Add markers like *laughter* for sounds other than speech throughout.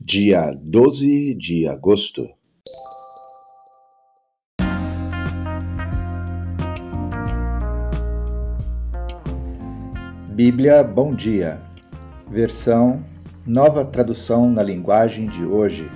dia 12 de agosto. Bíblia Bom Dia, versão Nova Tradução na Linguagem de Hoje.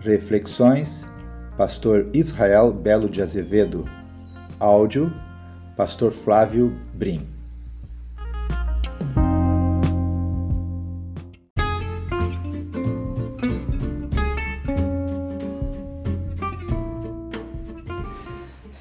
Reflexões, Pastor Israel Belo de Azevedo. Áudio, Pastor Flávio Brim.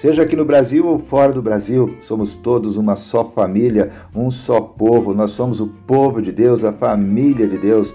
Seja aqui no Brasil ou fora do Brasil, somos todos uma só família, um só povo. Nós somos o povo de Deus, a família de Deus.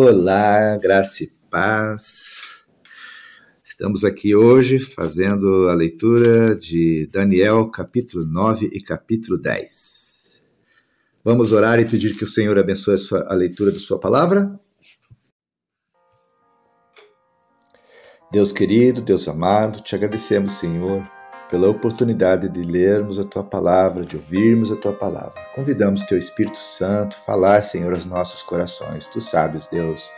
Olá, graça e paz. Estamos aqui hoje fazendo a leitura de Daniel, capítulo 9 e capítulo 10. Vamos orar e pedir que o Senhor abençoe a, sua, a leitura da Sua palavra? Deus querido, Deus amado, te agradecemos, Senhor, pela oportunidade de lermos a tua palavra, de ouvirmos a tua palavra. Convidamos teu Espírito Santo falar, Senhor, aos nossos corações. Tu sabes, Deus,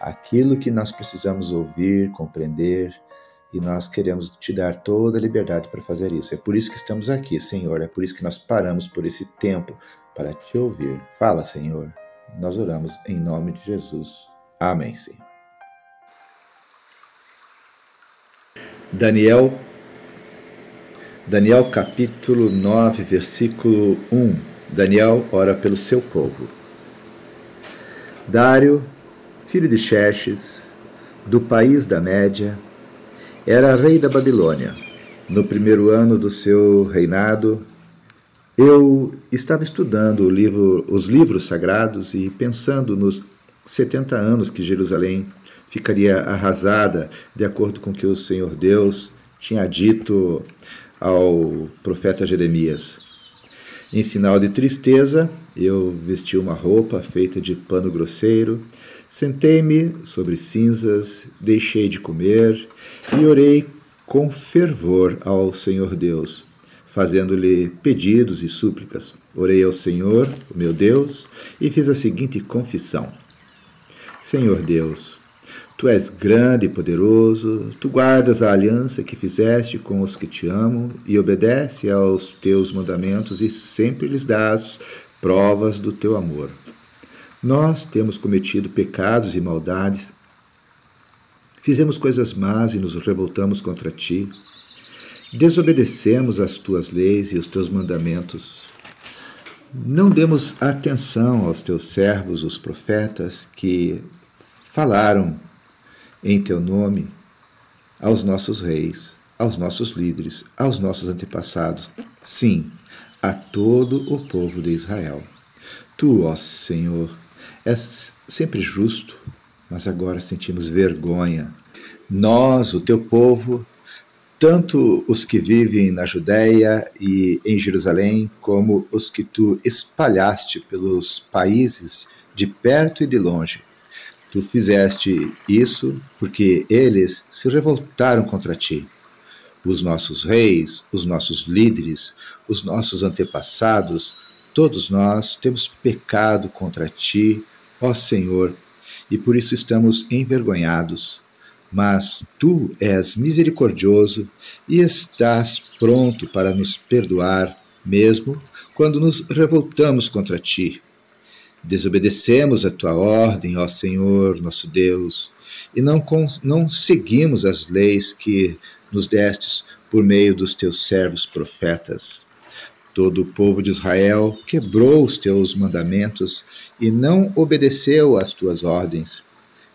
aquilo que nós precisamos ouvir, compreender, e nós queremos te dar toda a liberdade para fazer isso. É por isso que estamos aqui, Senhor. É por isso que nós paramos por esse tempo para te ouvir. Fala, Senhor. Nós oramos em nome de Jesus. Amém, Senhor. Daniel Daniel capítulo 9, versículo 1. Daniel ora pelo seu povo. Dário, filho de Xerxes, do país da Média, era rei da Babilônia. No primeiro ano do seu reinado, eu estava estudando livro, os livros sagrados e pensando nos 70 anos que Jerusalém ficaria arrasada, de acordo com o que o Senhor Deus tinha dito ao profeta Jeremias. Em sinal de tristeza, eu vesti uma roupa feita de pano grosseiro, sentei-me sobre cinzas, deixei de comer e orei com fervor ao Senhor Deus, fazendo-lhe pedidos e súplicas. Orei ao Senhor, o meu Deus, e fiz a seguinte confissão: Senhor Deus, Tu és grande e poderoso, tu guardas a aliança que fizeste com os que te amam e obedece aos teus mandamentos e sempre lhes dás provas do teu amor. Nós temos cometido pecados e maldades, fizemos coisas más e nos revoltamos contra ti, desobedecemos as tuas leis e os teus mandamentos. Não demos atenção aos teus servos, os profetas, que falaram em teu nome aos nossos reis, aos nossos líderes, aos nossos antepassados, sim, a todo o povo de Israel. Tu, ó Senhor, és sempre justo, mas agora sentimos vergonha. Nós, o teu povo, tanto os que vivem na Judéia e em Jerusalém, como os que tu espalhaste pelos países de perto e de longe, Tu fizeste isso porque eles se revoltaram contra ti. Os nossos reis, os nossos líderes, os nossos antepassados, todos nós temos pecado contra ti, ó Senhor, e por isso estamos envergonhados. mas tu és misericordioso e estás pronto para nos perdoar, mesmo quando nos revoltamos contra ti. Desobedecemos a tua ordem, ó Senhor, nosso Deus, e não, não seguimos as leis que nos destes por meio dos teus servos profetas. Todo o povo de Israel quebrou os teus mandamentos e não obedeceu às tuas ordens.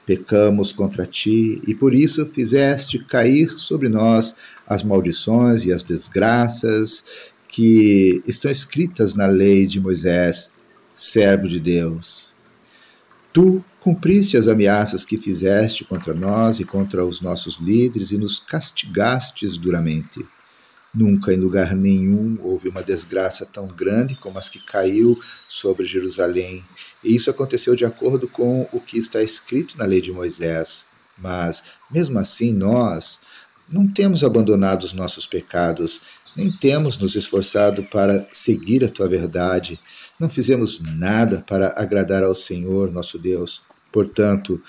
Pecamos contra ti e por isso fizeste cair sobre nós as maldições e as desgraças que estão escritas na lei de Moisés, servo de Deus. Tu cumpriste as ameaças que fizeste contra nós e contra os nossos líderes e nos castigastes duramente. Nunca em lugar nenhum houve uma desgraça tão grande como as que caiu sobre Jerusalém. E isso aconteceu de acordo com o que está escrito na lei de Moisés. Mas, mesmo assim, nós não temos abandonado os nossos pecados, nem temos nos esforçado para seguir a tua verdade. Não fizemos nada para agradar ao Senhor, nosso Deus. Portanto,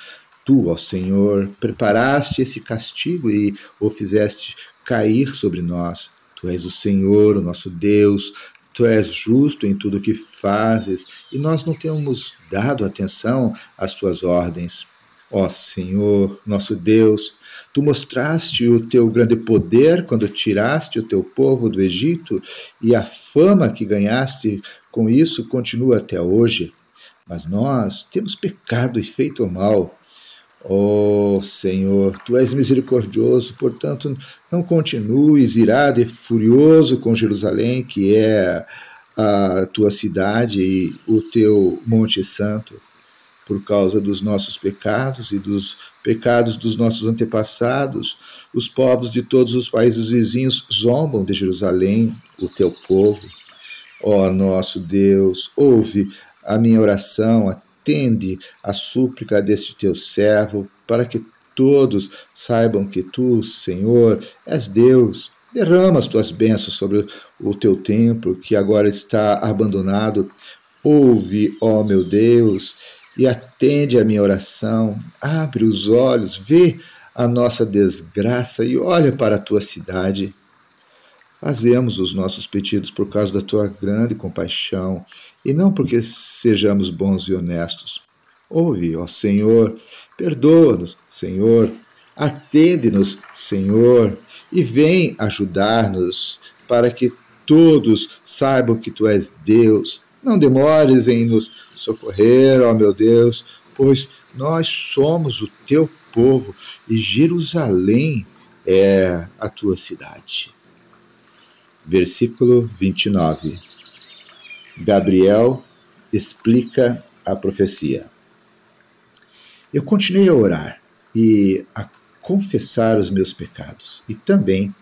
tu, ó Senhor, preparaste esse castigo e o fizeste cair sobre nós. Tu és o Senhor, o nosso Deus, tu és justo em tudo o que fazes e nós não temos dado atenção às tuas ordens. Ó Senhor, nosso Deus, tu mostraste o teu grande poder quando tiraste o teu povo do Egito e a fama que ganhaste com isso continua até hoje. Mas nós temos pecado e feito mal. Ó Senhor, tu és misericordioso, portanto, não continues irado e furioso com Jerusalém, que é a tua cidade e o teu Monte Santo, por causa dos nossos pecados e dos pecados dos nossos antepassados. Os povos de todos os países vizinhos zombam de Jerusalém, o teu povo. Ó oh, nosso Deus, ouve a minha oração, atende a súplica deste teu servo, para que todos saibam que tu, Senhor, és Deus. Derrama as tuas bênçãos sobre o teu templo, que agora está abandonado. Ouve, ó meu Deus, e atende a minha oração. Abre os olhos, vê a nossa desgraça e olha para a tua cidade. Fazemos os nossos pedidos por causa da tua grande compaixão e não porque sejamos bons e honestos. Ouve, ó Senhor, perdoa-nos, Senhor, atende-nos, Senhor, e vem ajudar-nos para que todos saibam que tu és Deus. Não demores em nos socorrer, ó meu Deus, pois nós somos o teu povo e Jerusalém é a tua cidade versículo 29. Gabriel explica a profecia. Eu continuei a orar e a confessar os meus pecados e também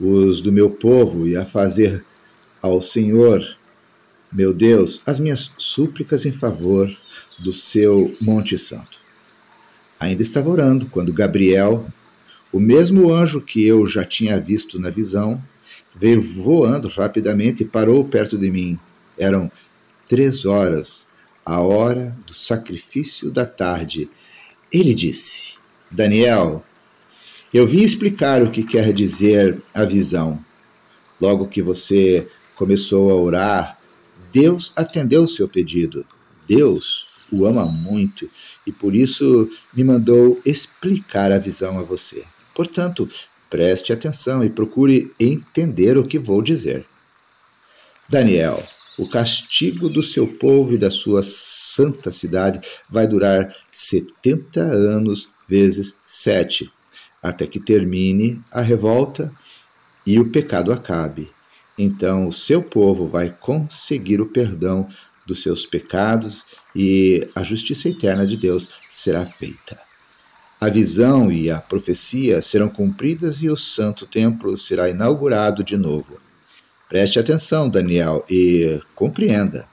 os do meu povo e a fazer ao Senhor, meu Deus, as minhas súplicas em favor do seu Monte Santo. Ainda estava orando quando Gabriel, o mesmo anjo que eu já tinha visto na visão, veio voando rapidamente e parou perto de mim. Eram três horas, a hora do sacrifício da tarde. Ele disse: Daniel, eu vim explicar o que quer dizer a visão. Logo que você começou a orar, Deus atendeu o seu pedido. Deus o ama muito e por isso me mandou explicar a visão a você. Portanto, Preste atenção e procure entender o que vou dizer. Daniel, o castigo do seu povo e da sua santa cidade vai durar setenta anos vezes sete, até que termine a revolta e o pecado acabe. Então o seu povo vai conseguir o perdão dos seus pecados e a justiça eterna de Deus será feita. A visão e a profecia serão cumpridas e o santo templo será inaugurado de novo. Preste atenção, Daniel, e compreenda.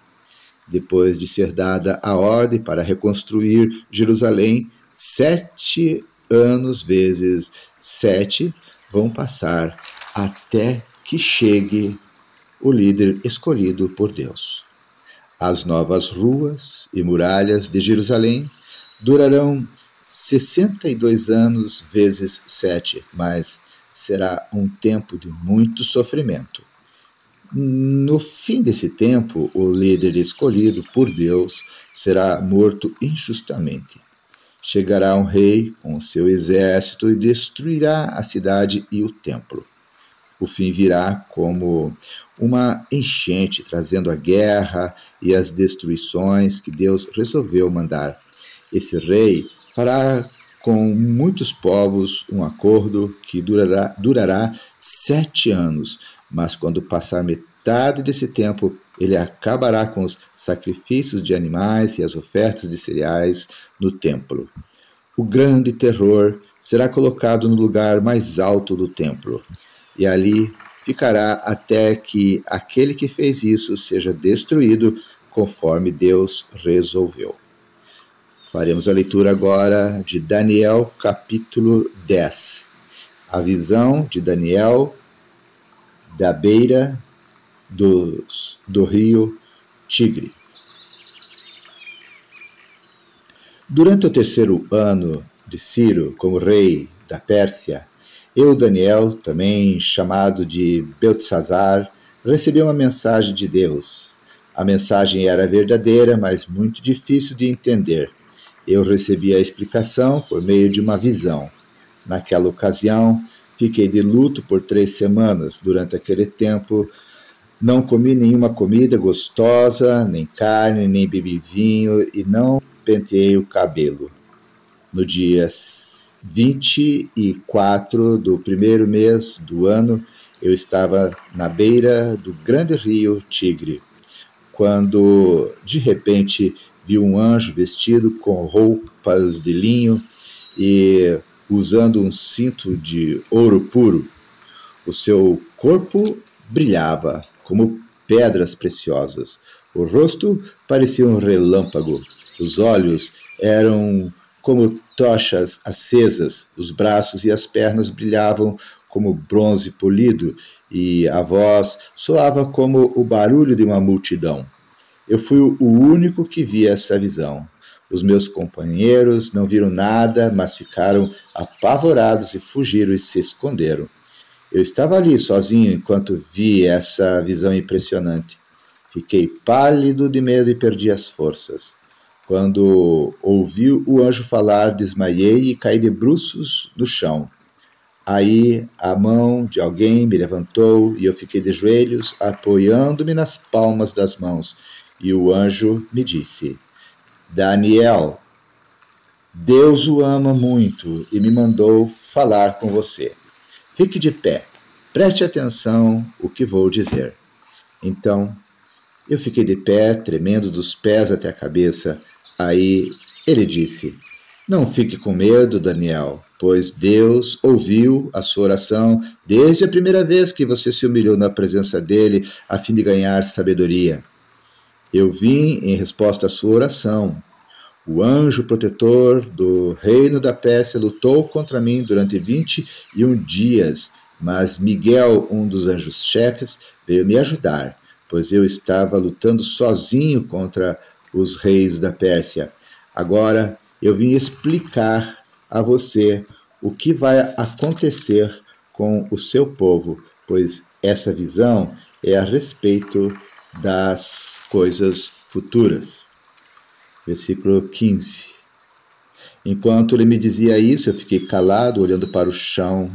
Depois de ser dada a ordem para reconstruir Jerusalém, sete anos vezes sete vão passar até que chegue o líder escolhido por Deus. As novas ruas e muralhas de Jerusalém durarão 62 anos vezes sete, mas será um tempo de muito sofrimento. No fim desse tempo, o líder escolhido por Deus será morto injustamente. Chegará um rei com seu exército e destruirá a cidade e o templo. O fim virá como uma enchente, trazendo a guerra e as destruições que Deus resolveu mandar. Esse rei fará com muitos povos um acordo que durará, durará sete anos, mas quando passar metade desse tempo, ele acabará com os sacrifícios de animais e as ofertas de cereais no templo. O grande terror será colocado no lugar mais alto do templo, e ali ficará até que aquele que fez isso seja destruído, conforme Deus resolveu. Faremos a leitura agora de Daniel, capítulo 10. A visão de Daniel da beira dos, do rio Tigre. Durante o terceiro ano de Ciro como rei da Pérsia, eu, Daniel, também chamado de Beltesazar, recebi uma mensagem de Deus. A mensagem era verdadeira, mas muito difícil de entender eu recebi a explicação por meio de uma visão. Naquela ocasião, fiquei de luto por três semanas. Durante aquele tempo, não comi nenhuma comida gostosa, nem carne, nem bebi vinho e não penteei o cabelo. No dia 24 do primeiro mês do ano, eu estava na beira do grande rio Tigre, quando de repente viu um anjo vestido com roupas de linho e usando um cinto de ouro puro. O seu corpo brilhava como pedras preciosas. O rosto parecia um relâmpago. Os olhos eram como tochas acesas. Os braços e as pernas brilhavam como bronze polido e a voz soava como o barulho de uma multidão. Eu fui o único que vi essa visão. Os meus companheiros não viram nada, mas ficaram apavorados e fugiram e se esconderam. Eu estava ali sozinho enquanto vi essa visão impressionante. Fiquei pálido de medo e perdi as forças. Quando ouvi o anjo falar, desmaiei e caí de bruços no chão. Aí a mão de alguém me levantou e eu fiquei de joelhos, apoiando-me nas palmas das mãos e o anjo me disse: Daniel, Deus o ama muito e me mandou falar com você. Fique de pé, preste atenção o que vou dizer. Então eu fiquei de pé, tremendo dos pés até a cabeça. Aí ele disse: Não fique com medo, Daniel, pois Deus ouviu a sua oração desde a primeira vez que você se humilhou na presença dele a fim de ganhar sabedoria. Eu vim em resposta à sua oração. O anjo protetor do reino da Pérsia lutou contra mim durante vinte e um dias, mas Miguel, um dos anjos-chefes, veio me ajudar, pois eu estava lutando sozinho contra os reis da Pérsia. Agora eu vim explicar a você o que vai acontecer com o seu povo, pois essa visão é a respeito das coisas futuras. Versículo 15. Enquanto ele me dizia isso, eu fiquei calado, olhando para o chão.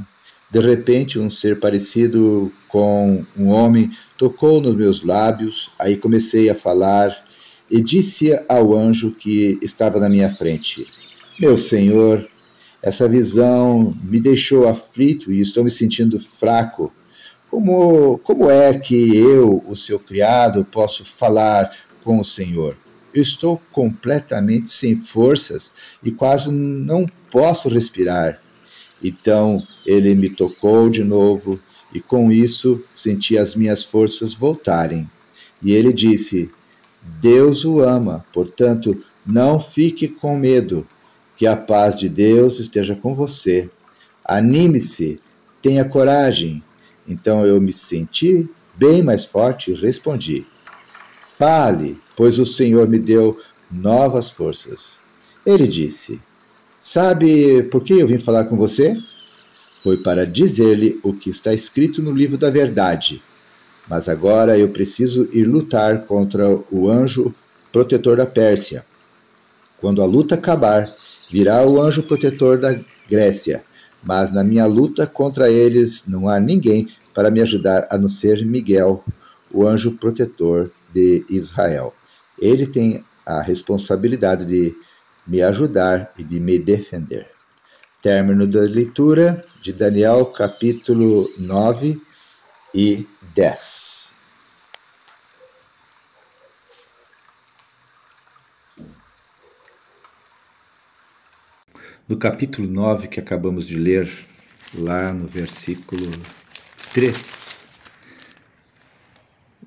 De repente, um ser parecido com um homem tocou nos meus lábios, aí comecei a falar e disse ao anjo que estava na minha frente: Meu senhor, essa visão me deixou aflito e estou me sentindo fraco. Como, como é que eu, o seu criado, posso falar com o Senhor? Eu estou completamente sem forças e quase não posso respirar. Então ele me tocou de novo e com isso senti as minhas forças voltarem. E ele disse: Deus o ama, portanto, não fique com medo, que a paz de Deus esteja com você. Anime-se, tenha coragem, então eu me senti bem mais forte e respondi: Fale, pois o Senhor me deu novas forças. Ele disse: Sabe por que eu vim falar com você? Foi para dizer-lhe o que está escrito no livro da verdade. Mas agora eu preciso ir lutar contra o anjo protetor da Pérsia. Quando a luta acabar, virá o anjo protetor da Grécia. Mas na minha luta contra eles não há ninguém para me ajudar a não ser Miguel, o anjo protetor de Israel. Ele tem a responsabilidade de me ajudar e de me defender. Término da leitura de Daniel, capítulo 9 e 10. No capítulo 9 que acabamos de ler, lá no versículo 3,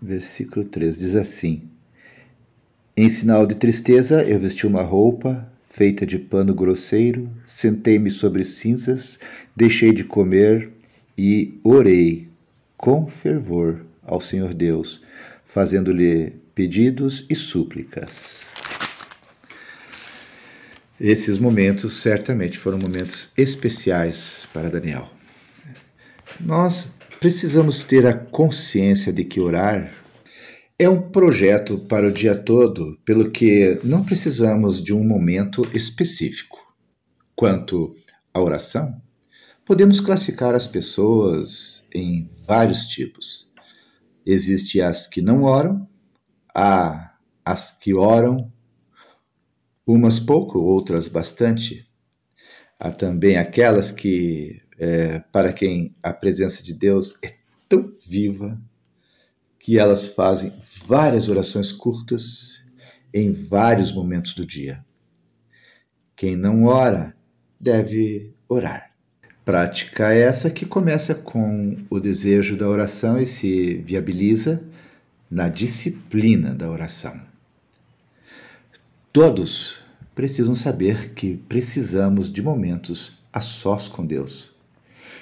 versículo 3 diz assim: Em sinal de tristeza, eu vesti uma roupa feita de pano grosseiro, sentei-me sobre cinzas, deixei de comer e orei com fervor ao Senhor Deus, fazendo-lhe pedidos e súplicas. Esses momentos certamente foram momentos especiais para Daniel. Nós precisamos ter a consciência de que orar é um projeto para o dia todo, pelo que não precisamos de um momento específico. Quanto à oração, podemos classificar as pessoas em vários tipos. Existem as que não oram, há as que oram, umas pouco, outras bastante. Há também aquelas que, é, para quem a presença de Deus é tão viva, que elas fazem várias orações curtas em vários momentos do dia. Quem não ora deve orar. Prática essa que começa com o desejo da oração e se viabiliza na disciplina da oração. Todos precisam saber que precisamos de momentos a sós com Deus.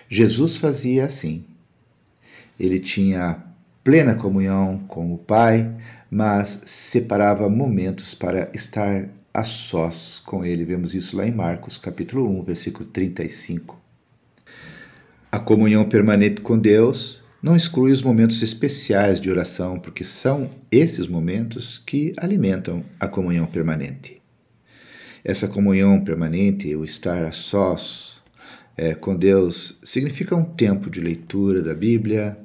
Jesus fazia assim. Ele tinha plena comunhão com o Pai, mas separava momentos para estar a sós com ele. Vemos isso lá em Marcos, capítulo 1, versículo 35. A comunhão permanente com Deus não exclui os momentos especiais de oração, porque são esses momentos que alimentam a comunhão permanente. Essa comunhão permanente, o estar a sós é, com Deus, significa um tempo de leitura da Bíblia,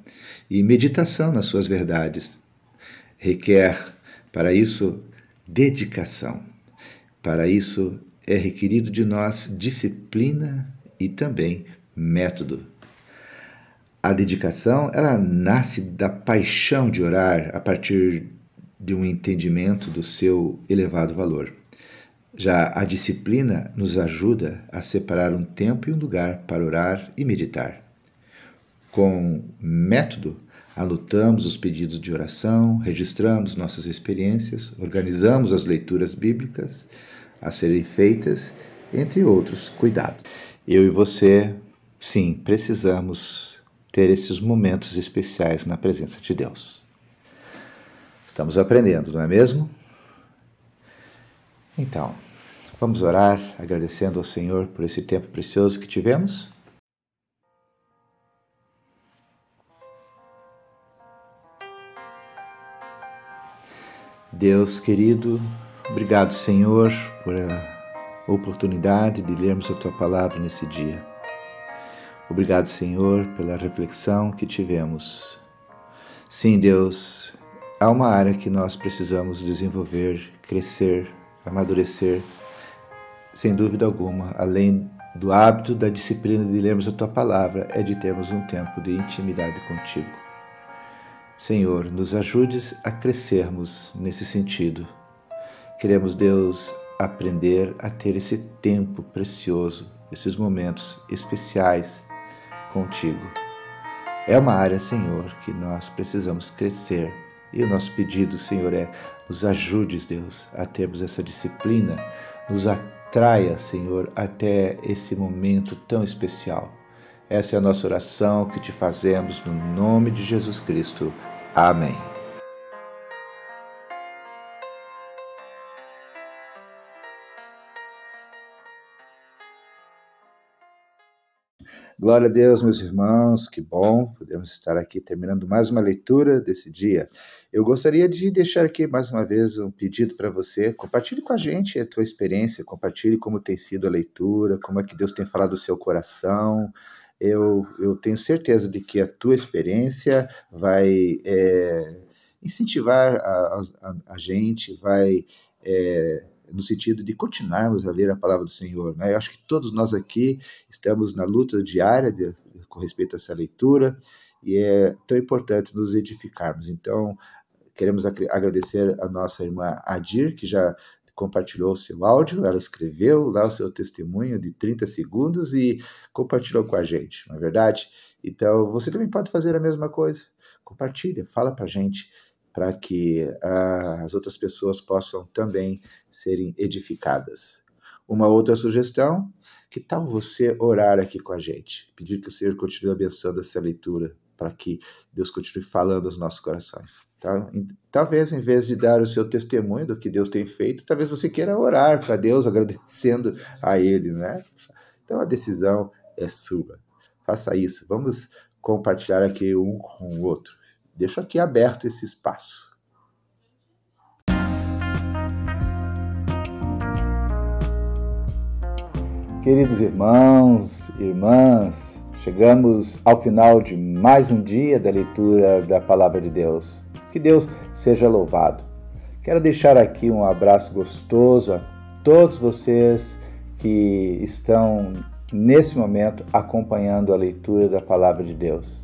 e meditação nas suas verdades. Requer, para isso, dedicação. Para isso, é requerido de nós disciplina e também método. A dedicação, ela nasce da paixão de orar a partir de um entendimento do seu elevado valor. Já a disciplina nos ajuda a separar um tempo e um lugar para orar e meditar. Com método, anotamos os pedidos de oração, registramos nossas experiências, organizamos as leituras bíblicas a serem feitas, entre outros cuidados. Eu e você, sim, precisamos ter esses momentos especiais na presença de Deus. Estamos aprendendo, não é mesmo? Então, vamos orar agradecendo ao Senhor por esse tempo precioso que tivemos? Deus querido, obrigado, Senhor, por a oportunidade de lermos a tua palavra nesse dia. Obrigado, Senhor, pela reflexão que tivemos. Sim, Deus, há uma área que nós precisamos desenvolver, crescer, amadurecer, sem dúvida alguma, além do hábito da disciplina de lermos a tua palavra, é de termos um tempo de intimidade contigo. Senhor, nos ajudes a crescermos nesse sentido. Queremos, Deus, aprender a ter esse tempo precioso, esses momentos especiais contigo. É uma área, Senhor, que nós precisamos crescer. E o nosso pedido, Senhor, é: nos ajudes, Deus, a termos essa disciplina, nos atraia, Senhor, até esse momento tão especial. Essa é a nossa oração que te fazemos no nome de Jesus Cristo. Amém. Glória a Deus, meus irmãos, que bom podemos estar aqui terminando mais uma leitura desse dia. Eu gostaria de deixar aqui mais uma vez um pedido para você. Compartilhe com a gente a tua experiência, compartilhe como tem sido a leitura, como é que Deus tem falado do seu coração. Eu, eu tenho certeza de que a tua experiência vai é, incentivar a, a, a, gente, vai. É, no sentido de continuarmos a ler a palavra do Senhor. Né? Eu acho que todos nós aqui estamos na luta diária de, com respeito a essa leitura e é tão importante nos edificarmos. Então, queremos agradecer a nossa irmã Adir, que já compartilhou seu áudio, ela escreveu lá o seu testemunho de 30 segundos e compartilhou com a gente, não é verdade? Então, você também pode fazer a mesma coisa. Compartilha, fala para a gente para que uh, as outras pessoas possam também serem edificadas. Uma outra sugestão, que tal você orar aqui com a gente? Pedir que o Senhor continue abençoando essa leitura, para que Deus continue falando aos nossos corações. Tá? Talvez, em vez de dar o seu testemunho do que Deus tem feito, talvez você queira orar para Deus, *laughs* agradecendo a Ele, né? Então a decisão é sua. Faça isso. Vamos compartilhar aqui um com o outro. Deixo aqui aberto esse espaço. Queridos irmãos, irmãs, chegamos ao final de mais um dia da leitura da Palavra de Deus. Que Deus seja louvado. Quero deixar aqui um abraço gostoso a todos vocês que estão nesse momento acompanhando a leitura da Palavra de Deus.